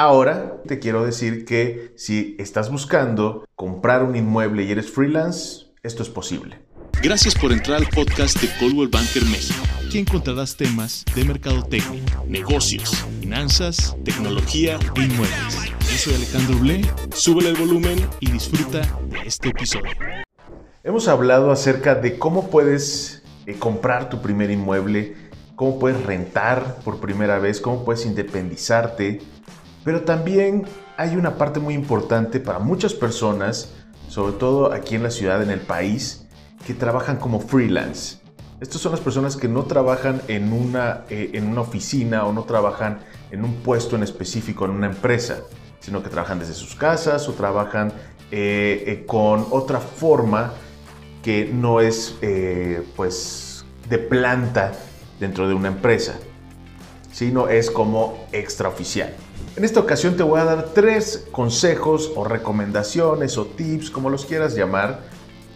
Ahora te quiero decir que si estás buscando comprar un inmueble y eres freelance, esto es posible. Gracias por entrar al podcast de Coldwell Banker México. Aquí encontrarás temas de mercadotecnia, negocios, finanzas, tecnología e inmuebles. Yo soy Alejandro Blé, súbele el volumen y disfruta de este episodio. Hemos hablado acerca de cómo puedes eh, comprar tu primer inmueble, cómo puedes rentar por primera vez, cómo puedes independizarte, pero también hay una parte muy importante para muchas personas, sobre todo aquí en la ciudad, en el país, que trabajan como freelance. Estas son las personas que no trabajan en una, eh, en una oficina o no trabajan en un puesto en específico en una empresa, sino que trabajan desde sus casas o trabajan eh, eh, con otra forma que no es pues de planta dentro de una empresa, sino es como extraoficial. En esta ocasión te voy a dar tres consejos o recomendaciones o tips, como los quieras llamar,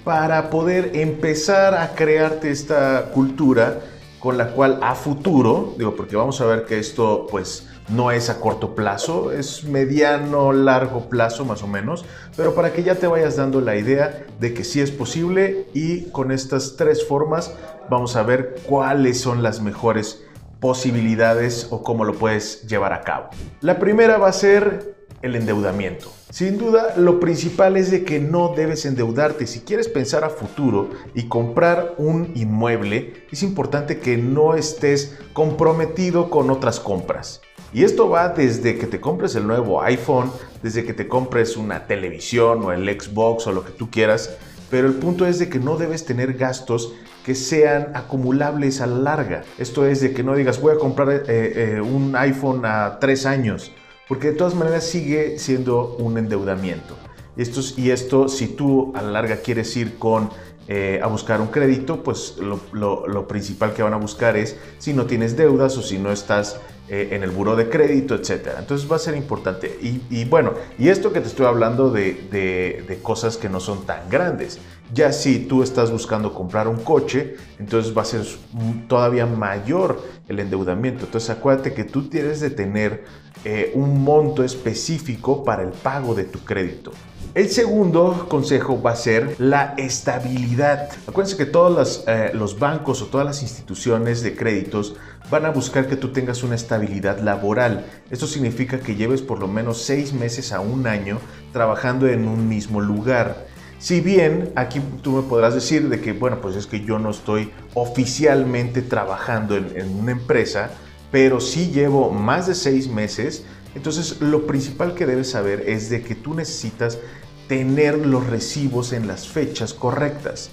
para poder empezar a crearte esta cultura con la cual a futuro, digo, porque vamos a ver que esto pues no es a corto plazo, es mediano, largo plazo más o menos, pero para que ya te vayas dando la idea de que sí es posible y con estas tres formas vamos a ver cuáles son las mejores posibilidades o cómo lo puedes llevar a cabo. La primera va a ser el endeudamiento. Sin duda, lo principal es de que no debes endeudarte. Si quieres pensar a futuro y comprar un inmueble, es importante que no estés comprometido con otras compras. Y esto va desde que te compres el nuevo iPhone, desde que te compres una televisión o el Xbox o lo que tú quieras, pero el punto es de que no debes tener gastos que sean acumulables a la larga. Esto es de que no digas voy a comprar eh, eh, un iPhone a tres años, porque de todas maneras sigue siendo un endeudamiento. Esto, y esto, si tú a la larga quieres ir con eh, a buscar un crédito, pues lo, principal que van a buscar es si no tienes deudas o si no estás en el buro de crédito, etc. Entonces va a ser importante. Y, bueno, y esto que te estoy hablando de, de cosas que no son tan grandes. Ya si tú estás buscando comprar un coche, entonces va a ser todavía mayor el endeudamiento. Entonces acuérdate que tú tienes de tener eh, un monto específico para el pago de tu crédito. El segundo consejo va a ser la estabilidad. Acuérdense que todos eh, los bancos o todas las instituciones de créditos van a buscar que tú tengas una estabilidad laboral. Esto significa que lleves por lo menos seis meses a un año trabajando en un mismo lugar. Si bien aquí tú me podrás decir de que, bueno, pues es que yo no estoy oficialmente trabajando en, una empresa, pero sí llevo más de seis meses, entonces lo principal que debes saber es de que tú necesitas tener los recibos en las fechas correctas.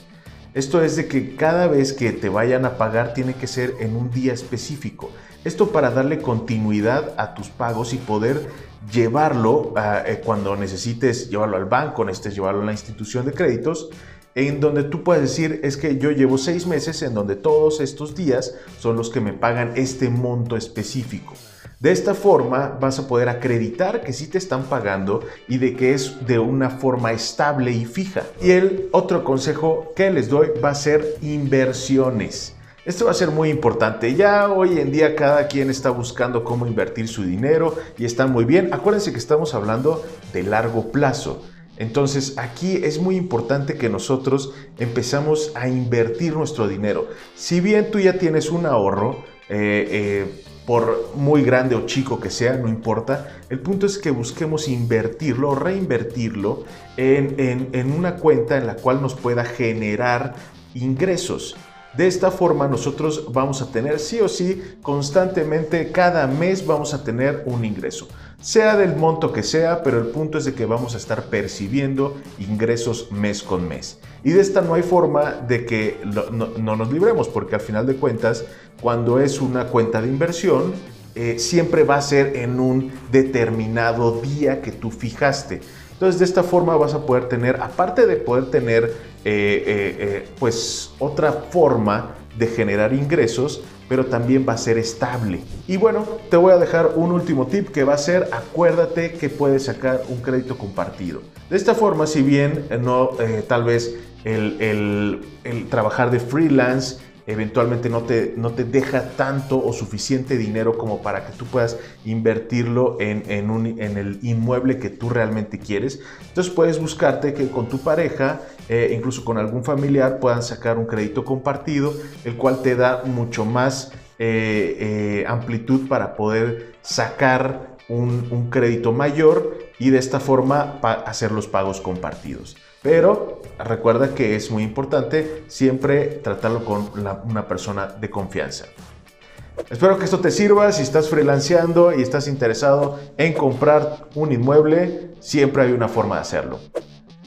Esto es de que cada vez que te vayan a pagar tiene que ser en un día específico. Esto para darle continuidad a tus pagos y poder llevarlo eh, cuando necesites llevarlo al banco, necesites llevarlo a la institución de créditos, en donde tú puedes decir es que yo llevo seis meses en donde todos estos días son los que me pagan este monto específico. De esta forma vas a poder acreditar que sí te están pagando y de que es de una forma estable y fija. Y el otro consejo que les doy va a ser inversiones. Esto va a ser muy importante. Ya hoy en día cada quien está buscando cómo invertir su dinero y está muy bien. Acuérdense que estamos hablando de largo plazo. Entonces aquí es muy importante que nosotros empezamos a invertir nuestro dinero. Si bien tú ya tienes un ahorro, eh, eh, por muy grande o chico que sea, no importa, el punto es que busquemos invertirlo o reinvertirlo en, en una cuenta en la cual nos pueda generar ingresos. De esta forma nosotros vamos a tener sí o sí constantemente cada mes vamos a tener un ingreso. Sea del monto que sea, pero el punto es de que vamos a estar percibiendo ingresos mes con mes. Y de esta no hay forma de que no, nos libremos, porque al final de cuentas, cuando es una cuenta de inversión, eh, siempre va a ser en un determinado día que tú fijaste. Entonces de esta forma vas a poder tener, aparte de poder tener eh, eh, pues otra forma de generar ingresos, pero también va a ser estable. Y bueno, te voy a dejar un último tip que va a ser, acuérdate que puedes sacar un crédito compartido. De esta forma, si bien no, tal vez el, trabajar de freelance eventualmente no te, no te deja tanto o suficiente dinero como para que tú puedas invertirlo en, en, el inmueble que tú realmente quieres. Entonces puedes buscarte que con tu pareja, eh, incluso con algún familiar, puedan sacar un crédito compartido, el cual te da mucho más eh, eh, amplitud para poder sacar un, un crédito mayor y de esta forma hacer los pagos compartidos. Pero recuerda que es muy importante siempre tratarlo con una persona de confianza. Espero que esto te sirva. Si estás freelanceando y estás interesado en comprar un inmueble, siempre hay una forma de hacerlo.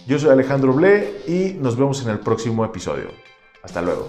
Yo soy Alejandro Ble y nos vemos en el próximo episodio. Hasta luego.